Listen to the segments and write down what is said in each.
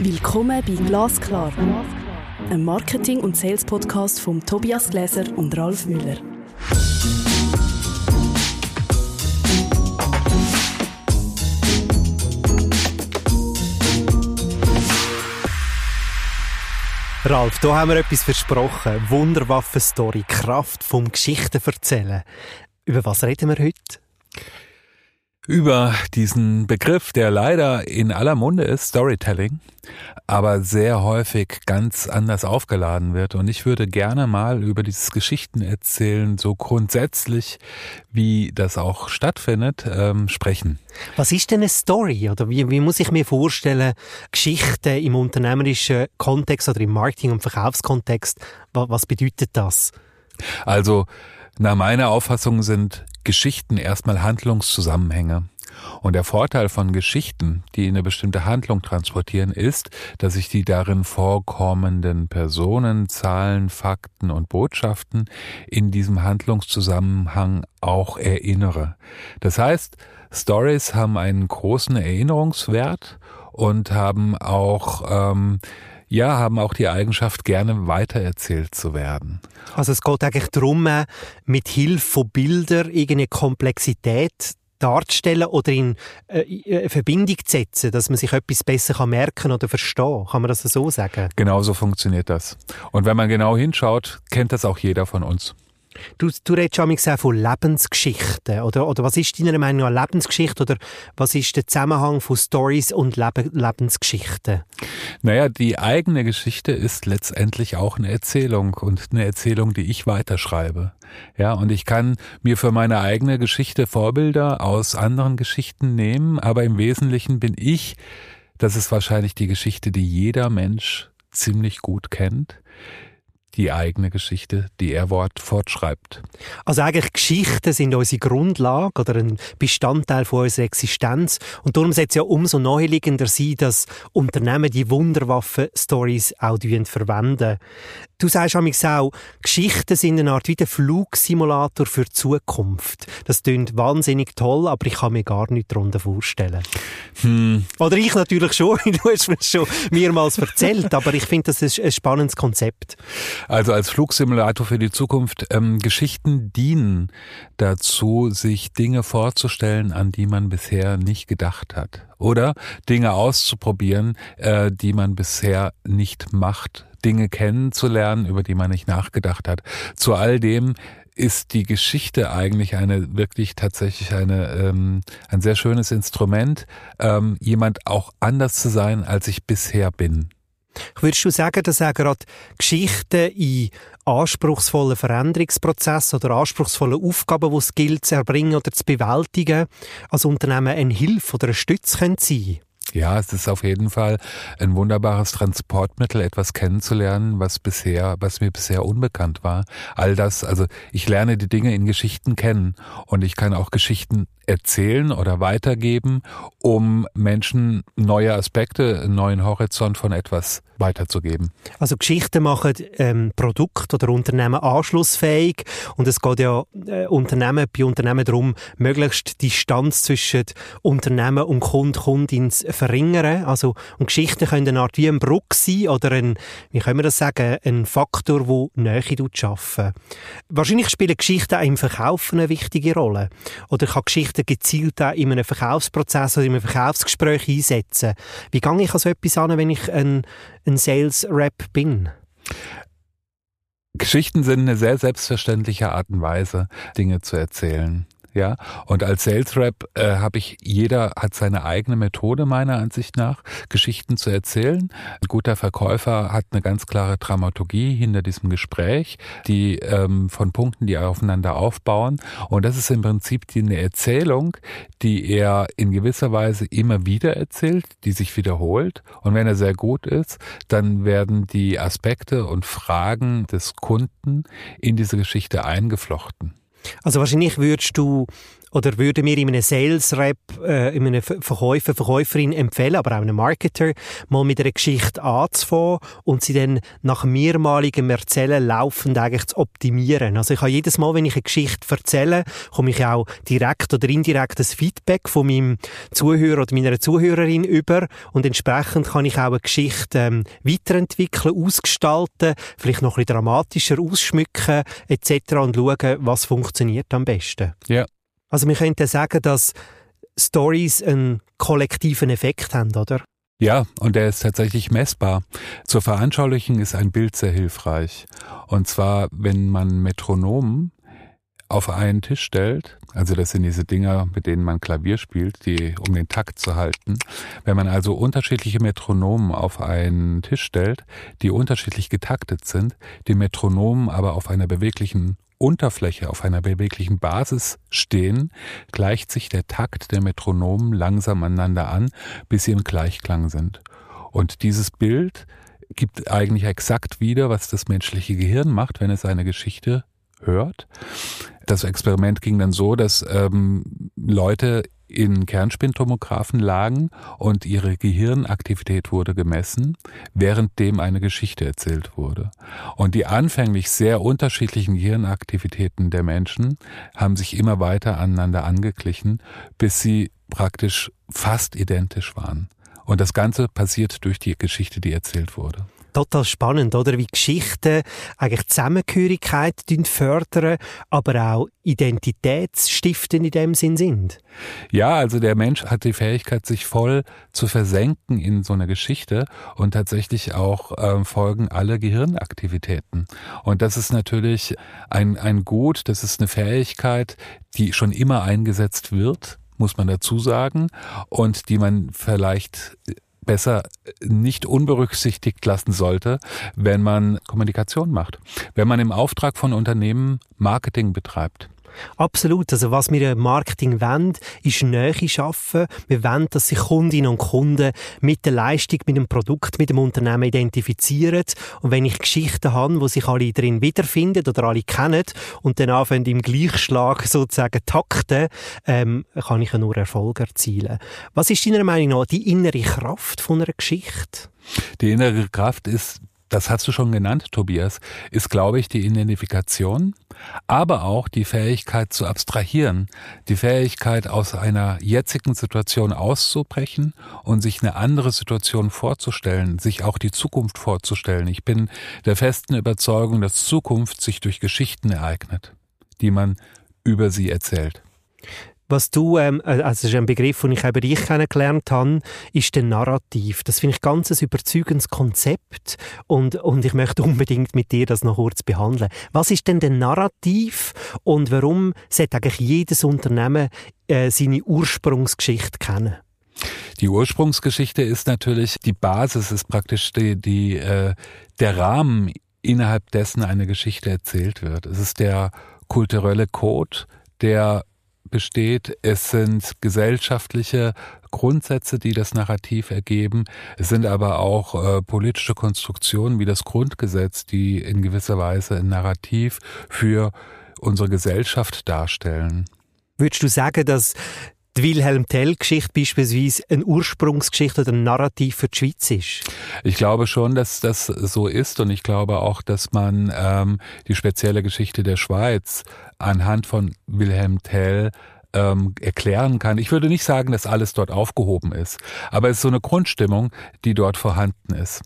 Willkommen bei Glasklar, einem Marketing- und Sales-Podcast von Tobias Gläser und Ralf Müller. Ralf, da haben wir etwas versprochen. Wunderwaffen-Story, Kraft vom Geschichten erzählen. Über was reden wir heute? Über diesen Begriff, der leider in aller Munde ist, Storytelling, aber sehr häufig ganz anders aufgeladen wird. Und ich würde gerne mal über dieses Geschichtenerzählen so grundsätzlich, wie das auch stattfindet, ähm, sprechen. Was ist denn eine Story? Oder wie, wie muss ich mir vorstellen, Geschichten im unternehmerischen Kontext oder im Marketing- und Verkaufskontext, was, was bedeutet das? Also, nach meiner Auffassung sind Geschichten erstmal Handlungszusammenhänge. Und der Vorteil von Geschichten, die eine bestimmte Handlung transportieren, ist, dass ich die darin vorkommenden Personen, Zahlen, Fakten und Botschaften in diesem Handlungszusammenhang auch erinnere. Das heißt, Stories haben einen großen Erinnerungswert und haben auch ähm, ja, haben auch die Eigenschaft, gerne weitererzählt zu werden. Also es geht eigentlich darum, äh, mit Hilfe von Bildern irgendeine Komplexität darzustellen oder in äh, Verbindung zu setzen, dass man sich etwas besser kann merken oder verstehen. Kann man das so sagen? Genau so funktioniert das. Und wenn man genau hinschaut, kennt das auch jeder von uns. Du, du redest schon von Lebensgeschichten. Oder, oder was ist deiner Meinung nach Lebensgeschichte? Oder was ist der Zusammenhang von Stories und Leb Lebensgeschichten? Naja, die eigene Geschichte ist letztendlich auch eine Erzählung und eine Erzählung, die ich weiterschreibe. Ja, und ich kann mir für meine eigene Geschichte Vorbilder aus anderen Geschichten nehmen, aber im Wesentlichen bin ich, das ist wahrscheinlich die Geschichte, die jeder Mensch ziemlich gut kennt die eigene Geschichte, die er Wort fortschreibt. Also eigentlich Geschichten sind unsere Grundlage oder ein Bestandteil von unserer Existenz und darum sollte es ja umso naheliegender sein, dass Unternehmen die Wunderwaffen-Stories auch verwenden. Du sagst auch, Geschichten sind eine Art wie der Flugsimulator für die Zukunft. Das klingt wahnsinnig toll, aber ich kann mir gar nichts darunter vorstellen. Hm. Oder ich natürlich schon, du hast mir schon mehrmals erzählt, aber ich finde, das ist ein spannendes Konzept. Also als Flugsimulator für die Zukunft, ähm, Geschichten dienen dazu, sich Dinge vorzustellen, an die man bisher nicht gedacht hat. Oder Dinge auszuprobieren, äh, die man bisher nicht macht. Dinge kennenzulernen, über die man nicht nachgedacht hat. Zu all dem ist die Geschichte eigentlich eine wirklich tatsächlich eine ähm, ein sehr schönes Instrument, ähm, jemand auch anders zu sein, als ich bisher bin. Würdest du sagen, dass auch gerade Geschichten in anspruchsvollen Veränderungsprozessen oder anspruchsvollen Aufgaben, die es gilt zu erbringen oder zu bewältigen, als Unternehmen eine Hilfe oder eine Stütze sein können? Ja, es ist auf jeden Fall ein wunderbares Transportmittel, etwas kennenzulernen, was bisher, was mir bisher unbekannt war. All das, also ich lerne die Dinge in Geschichten kennen und ich kann auch Geschichten erzählen oder weitergeben, um Menschen neue Aspekte, einen neuen Horizont von etwas weiterzugeben. Also Geschichten machen ähm, Produkt oder Unternehmen anschlussfähig und es geht ja äh, Unternehmen, bei Unternehmen darum, möglichst Distanz zwischen Unternehmen und Kund, Kundin zu verringern. Also, und Geschichten können eine Art wie ein Bruck sein oder ein, wie können wir das sagen, ein Faktor, der Nähe schaffen. Wahrscheinlich spielen Geschichten auch im Verkauf eine wichtige Rolle. Oder kann Geschichten Geschichten gezielt auch in einem Verkaufsprozess oder in einem Verkaufsgespräch einsetzen? Wie gehe ich an so etwas an, wenn ich ein, ein Sales-Rap bin? Geschichten sind eine sehr selbstverständliche Art und Weise, Dinge zu erzählen ja. Und als Sales Rep äh, habe ich, jeder hat seine eigene Methode meiner Ansicht nach, Geschichten zu erzählen. Ein guter Verkäufer hat eine ganz klare Dramaturgie hinter diesem Gespräch, die ähm, von Punkten, die aufeinander aufbauen. Und das ist im Prinzip die, eine Erzählung, die er in gewisser Weise immer wieder erzählt, die sich wiederholt. Und wenn er sehr gut ist, dann werden die Aspekte und Fragen des Kunden in diese Geschichte eingeflochten. Also wahrscheinlich würdest du oder würde mir in einem Sales Rep, äh, in einem Verkäufer, Verkäuferin empfehlen, aber auch einem Marketer, mal mit einer Geschichte anzufangen und sie dann nach mehrmaligem Erzählen laufend eigentlich zu optimieren. Also ich habe jedes Mal, wenn ich eine Geschichte erzähle, komme ich auch direkt oder indirekt das Feedback von meinem Zuhörer oder meiner Zuhörerin über und entsprechend kann ich auch eine Geschichte ähm, weiterentwickeln, ausgestalten, vielleicht noch ein bisschen dramatischer ausschmücken etc. und schauen, was funktioniert am besten. Ja. Also wir könnten sagen, dass Stories einen kollektiven Effekt haben, oder? Ja, und der ist tatsächlich messbar. Zur Veranschaulichung ist ein Bild sehr hilfreich. Und zwar, wenn man Metronomen auf einen Tisch stellt, also das sind diese Dinger, mit denen man Klavier spielt, die um den Takt zu halten. Wenn man also unterschiedliche Metronomen auf einen Tisch stellt, die unterschiedlich getaktet sind, die Metronomen aber auf einer beweglichen Unterfläche, auf einer beweglichen Basis stehen, gleicht sich der Takt der Metronomen langsam aneinander an, bis sie im Gleichklang sind. Und dieses Bild gibt eigentlich exakt wieder, was das menschliche Gehirn macht, wenn es eine Geschichte hört. Das Experiment ging dann so, dass ähm, Leute in Kernspintomographen lagen und ihre Gehirnaktivität wurde gemessen, währenddem eine Geschichte erzählt wurde. Und die anfänglich sehr unterschiedlichen Gehirnaktivitäten der Menschen haben sich immer weiter aneinander angeglichen, bis sie praktisch fast identisch waren. Und das Ganze passiert durch die Geschichte, die erzählt wurde total spannend, oder? Wie Geschichten eigentlich Zusammengehörigkeit fördern, aber auch Identitätsstiften in dem Sinn sind. Ja, also der Mensch hat die Fähigkeit, sich voll zu versenken in so einer Geschichte und tatsächlich auch äh, folgen alle Gehirnaktivitäten. Und das ist natürlich ein, ein Gut, das ist eine Fähigkeit, die schon immer eingesetzt wird muss man dazu sagen, und die man vielleicht besser nicht unberücksichtigt lassen sollte, wenn man Kommunikation macht. Wenn man im Auftrag von Unternehmen Marketing betreibt. Absolut. Also was wir im Marketing wollen, ist Nähe schaffen. Wir wollen, dass sich Kundinnen und Kunden mit der Leistung, mit dem Produkt, mit dem Unternehmen identifizieren. Und wenn ich Geschichten habe, wo sich alle drin wiederfinden oder alle kennen und dann anfangen im Gleichschlag sozusagen takten, ähm, kann ich nur Erfolg erzielen. Was ist deiner Meinung nach die innere Kraft von einer Geschichte? Die innere Kraft ist das hast du schon genannt, Tobias, ist, glaube ich, die Identifikation, aber auch die Fähigkeit zu abstrahieren, die Fähigkeit aus einer jetzigen Situation auszubrechen und sich eine andere Situation vorzustellen, sich auch die Zukunft vorzustellen. Ich bin der festen Überzeugung, dass Zukunft sich durch Geschichten ereignet, die man über sie erzählt. Was du, ähm, äh, also ist ein Begriff, den ich über dich kennengelernt habe, ist der Narrativ. Das finde ich ganz ein überzeugendes Konzept und, und ich möchte unbedingt mit dir das noch kurz behandeln. Was ist denn der Narrativ und warum sollte eigentlich jedes Unternehmen äh, seine Ursprungsgeschichte kennen? Die Ursprungsgeschichte ist natürlich die Basis, ist praktisch die, die, äh, der Rahmen, innerhalb dessen eine Geschichte erzählt wird. Es ist der kulturelle Code, der besteht. Es sind gesellschaftliche Grundsätze, die das Narrativ ergeben. Es sind aber auch äh, politische Konstruktionen wie das Grundgesetz, die in gewisser Weise ein Narrativ für unsere Gesellschaft darstellen. Würdest du sagen, dass die Wilhelm Tell-Geschichte beispielsweise eine Ursprungsgeschichte oder ein Narrativ für die Schweiz ist? Ich glaube schon, dass das so ist und ich glaube auch, dass man ähm, die spezielle Geschichte der Schweiz anhand von Wilhelm Tell ähm, erklären kann. Ich würde nicht sagen, dass alles dort aufgehoben ist, aber es ist so eine Grundstimmung, die dort vorhanden ist.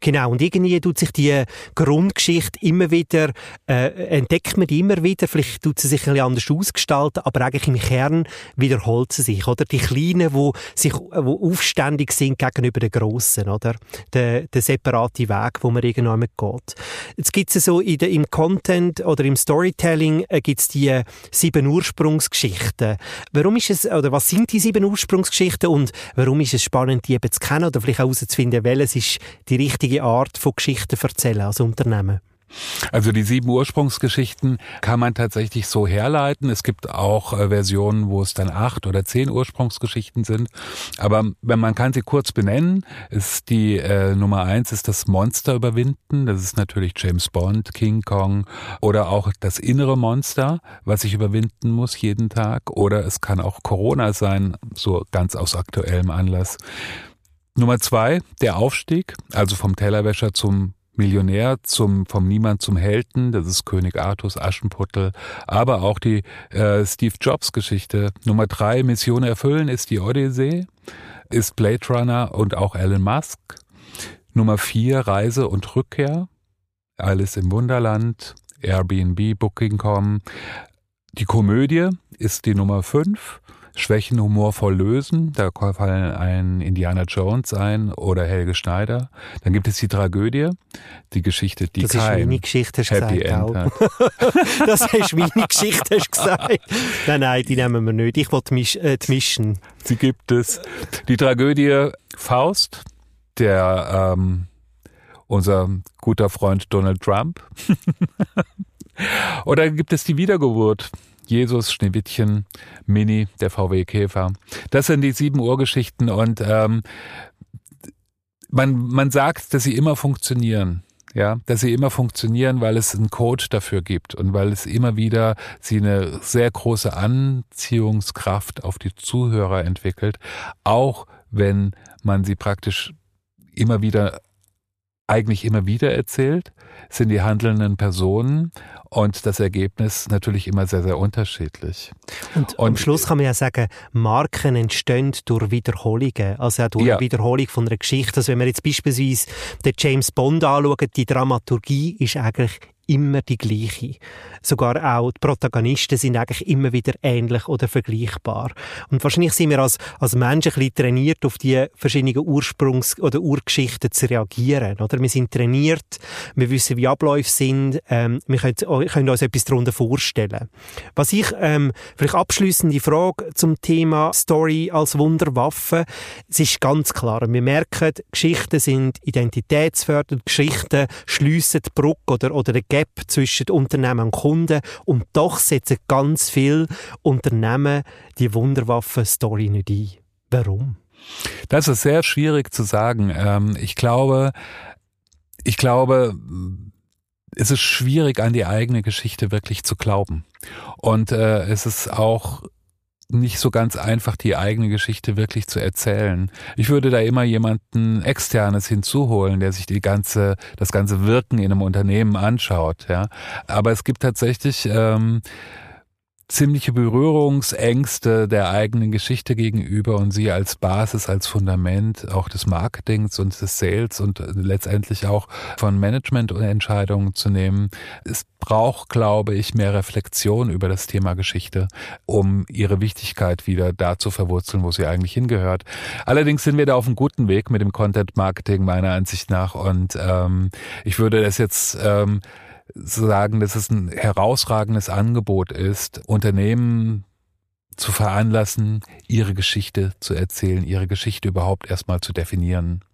Genau, und irgendwie tut sich die Grundgeschichte immer wieder, äh, entdeckt man die immer wieder, vielleicht tut sie sich ein bisschen anders ausgestalten, aber eigentlich im Kern wiederholt sie sich, oder? Die Kleinen, wo sich, wo aufständig sind gegenüber den Grossen, oder? Der, der separate Weg, wo man irgendwann geht. Jetzt gibt's so in der, im Content oder im Storytelling äh, gibt's die sieben Ursprungsgeschichten. Warum ist es, oder was sind die sieben Ursprungsgeschichten und warum ist es spannend, die eben zu kennen oder vielleicht auch herauszufinden, welches ist die richtige richtige Art von Geschichten erzählen als Unternehmen? Also die sieben Ursprungsgeschichten kann man tatsächlich so herleiten. Es gibt auch äh, Versionen, wo es dann acht oder zehn Ursprungsgeschichten sind. Aber wenn man kann sie kurz benennen, ist die äh, Nummer eins ist das Monster überwinden. Das ist natürlich James Bond, King Kong oder auch das innere Monster, was ich überwinden muss jeden Tag. Oder es kann auch Corona sein, so ganz aus aktuellem Anlass. Nummer zwei, der Aufstieg, also vom Tellerwäscher zum Millionär zum vom Niemand zum Helden, das ist König Artus Aschenputtel, aber auch die äh, Steve Jobs Geschichte. Nummer drei, Mission erfüllen ist die Odyssee, ist Blade Runner und auch Elon Musk. Nummer vier, Reise und Rückkehr, Alice im Wunderland, Airbnb, Booking.com. Die Komödie ist die Nummer fünf. Schwächen humorvoll lösen. Da fallen ein Indiana Jones ein oder Helge Schneider. Dann gibt es die Tragödie, die Geschichte, die das kein ist meine Geschichte, hast Happy gesagt, End hat. das du meine Geschichte hast gesagt. Nein, nein, die nehmen wir nicht. Ich will die, Misch, äh, mischen. Sie gibt es. Die Tragödie Faust, der ähm, unser guter Freund Donald Trump. Oder gibt es die Wiedergeburt? Jesus, Schneewittchen, Mini, der VW Käfer. Das sind die sieben Urgeschichten und ähm, man, man sagt, dass sie immer funktionieren. Ja, dass sie immer funktionieren, weil es einen Code dafür gibt und weil es immer wieder sie eine sehr große Anziehungskraft auf die Zuhörer entwickelt, auch wenn man sie praktisch immer wieder eigentlich immer wieder erzählt, sind die handelnden Personen und das Ergebnis natürlich immer sehr, sehr unterschiedlich. Und, am Schluss kann man ja sagen, Marken entstehen durch Wiederholungen, also auch durch Ja. Wiederholung von einer Geschichte. Also wenn wir jetzt beispielsweise den James Bond anschauen, die Dramaturgie ist eigentlich immer die gleiche. Sogar auch die Protagonisten sind eigentlich immer wieder ähnlich oder vergleichbar. Und wahrscheinlich sind wir als, als Menschen ein bisschen trainiert, auf die verschiedenen Ursprungs- oder Urgeschichten zu reagieren. Oder? Wir sind trainiert, wir wissen, wie Abläufe sind, ähm, wir können, können uns etwas darunter vorstellen. Was ich, ähm, vielleicht abschließende Frage zum Thema Story als Wunderwaffe. Es ist ganz klar, wir merken, Geschichten sind identitätsfördernd, Geschichten schliessen die Brücke oder, oder den Gap zwischen Unternehmen und Kunden und doch setzen ganz viele Unternehmen die Wunderwaffe-Story nicht ein. Warum? Das ist sehr schwierig zu sagen. Ähm, ich glaube, ich glaube, es ist schwierig, an die eigene Geschichte wirklich zu glauben. Und äh, es ist auch nicht so ganz einfach, die eigene Geschichte wirklich zu erzählen. Ich würde da immer jemanden externes hinzuholen, der sich die ganze, das ganze Wirken in einem Unternehmen anschaut. Ja, aber es gibt tatsächlich ähm, ziemliche Berührungsängste der eigenen Geschichte gegenüber und sie als Basis, als Fundament auch des Marketings und des Sales und letztendlich auch von Managemententscheidungen zu nehmen. Es braucht, glaube ich, mehr Reflexion über das Thema Geschichte, um ihre Wichtigkeit wieder da zu verwurzeln, wo sie eigentlich hingehört. Allerdings sind wir da auf einem guten Weg mit dem Content Marketing meiner Ansicht nach und ähm, ich würde das jetzt ähm, sagen, dass es ein herausragendes Angebot ist, Unternehmen zu veranlassen, ihre Geschichte zu erzählen, ihre Geschichte überhaupt erstmal zu definieren.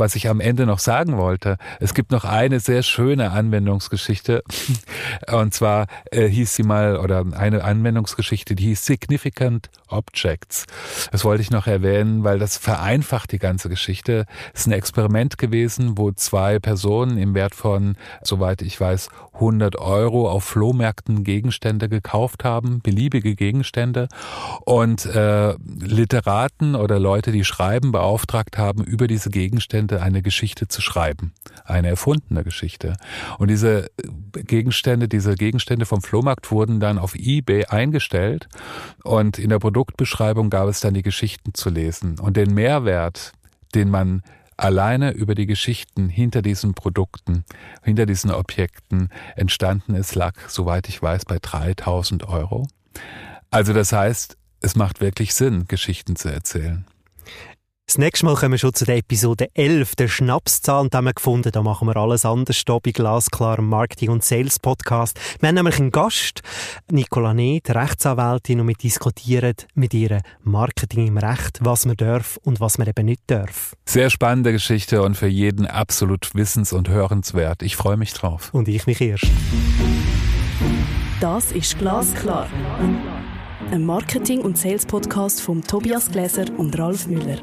Was ich am Ende noch sagen wollte, es gibt noch eine sehr schöne Anwendungsgeschichte. Und zwar äh, hieß sie mal, oder eine Anwendungsgeschichte, die hieß Significant Objects. Das wollte ich noch erwähnen, weil das vereinfacht die ganze Geschichte. Es ist ein Experiment gewesen, wo zwei Personen im Wert von, soweit ich weiß, 100 Euro auf Flohmärkten Gegenstände gekauft haben, beliebige Gegenstände und äh, Literaten oder Leute, die schreiben, beauftragt haben, über diese Gegenstände eine Geschichte zu schreiben, eine erfundene Geschichte. Und diese Gegenstände, diese Gegenstände vom Flohmarkt wurden dann auf eBay eingestellt und in der Produktbeschreibung gab es dann die Geschichten zu lesen und den Mehrwert, den man alleine über die Geschichten hinter diesen Produkten, hinter diesen Objekten entstanden ist, lag, soweit ich weiß, bei 3000 Euro. Also das heißt, es macht wirklich Sinn, Geschichten zu erzählen. Das nächste Mal kommen wir schon zu der Episode 11, der Schnapszahl. Und da haben wir gefunden, da machen wir alles anders hier bei Glasklar, Marketing- und Sales-Podcast. Wir haben nämlich einen Gast, Nicola Neth, Rechtsanwältin, und wir diskutieren mit ihr Marketing im Recht, was man darf und was man eben nicht darf. Sehr spannende Geschichte und für jeden absolut wissens- und hörenswert. Ich freue mich drauf. Und ich mich erst. Das ist Glasklar. Ein Marketing- und Sales-Podcast von Tobias Gläser und Ralf Müller.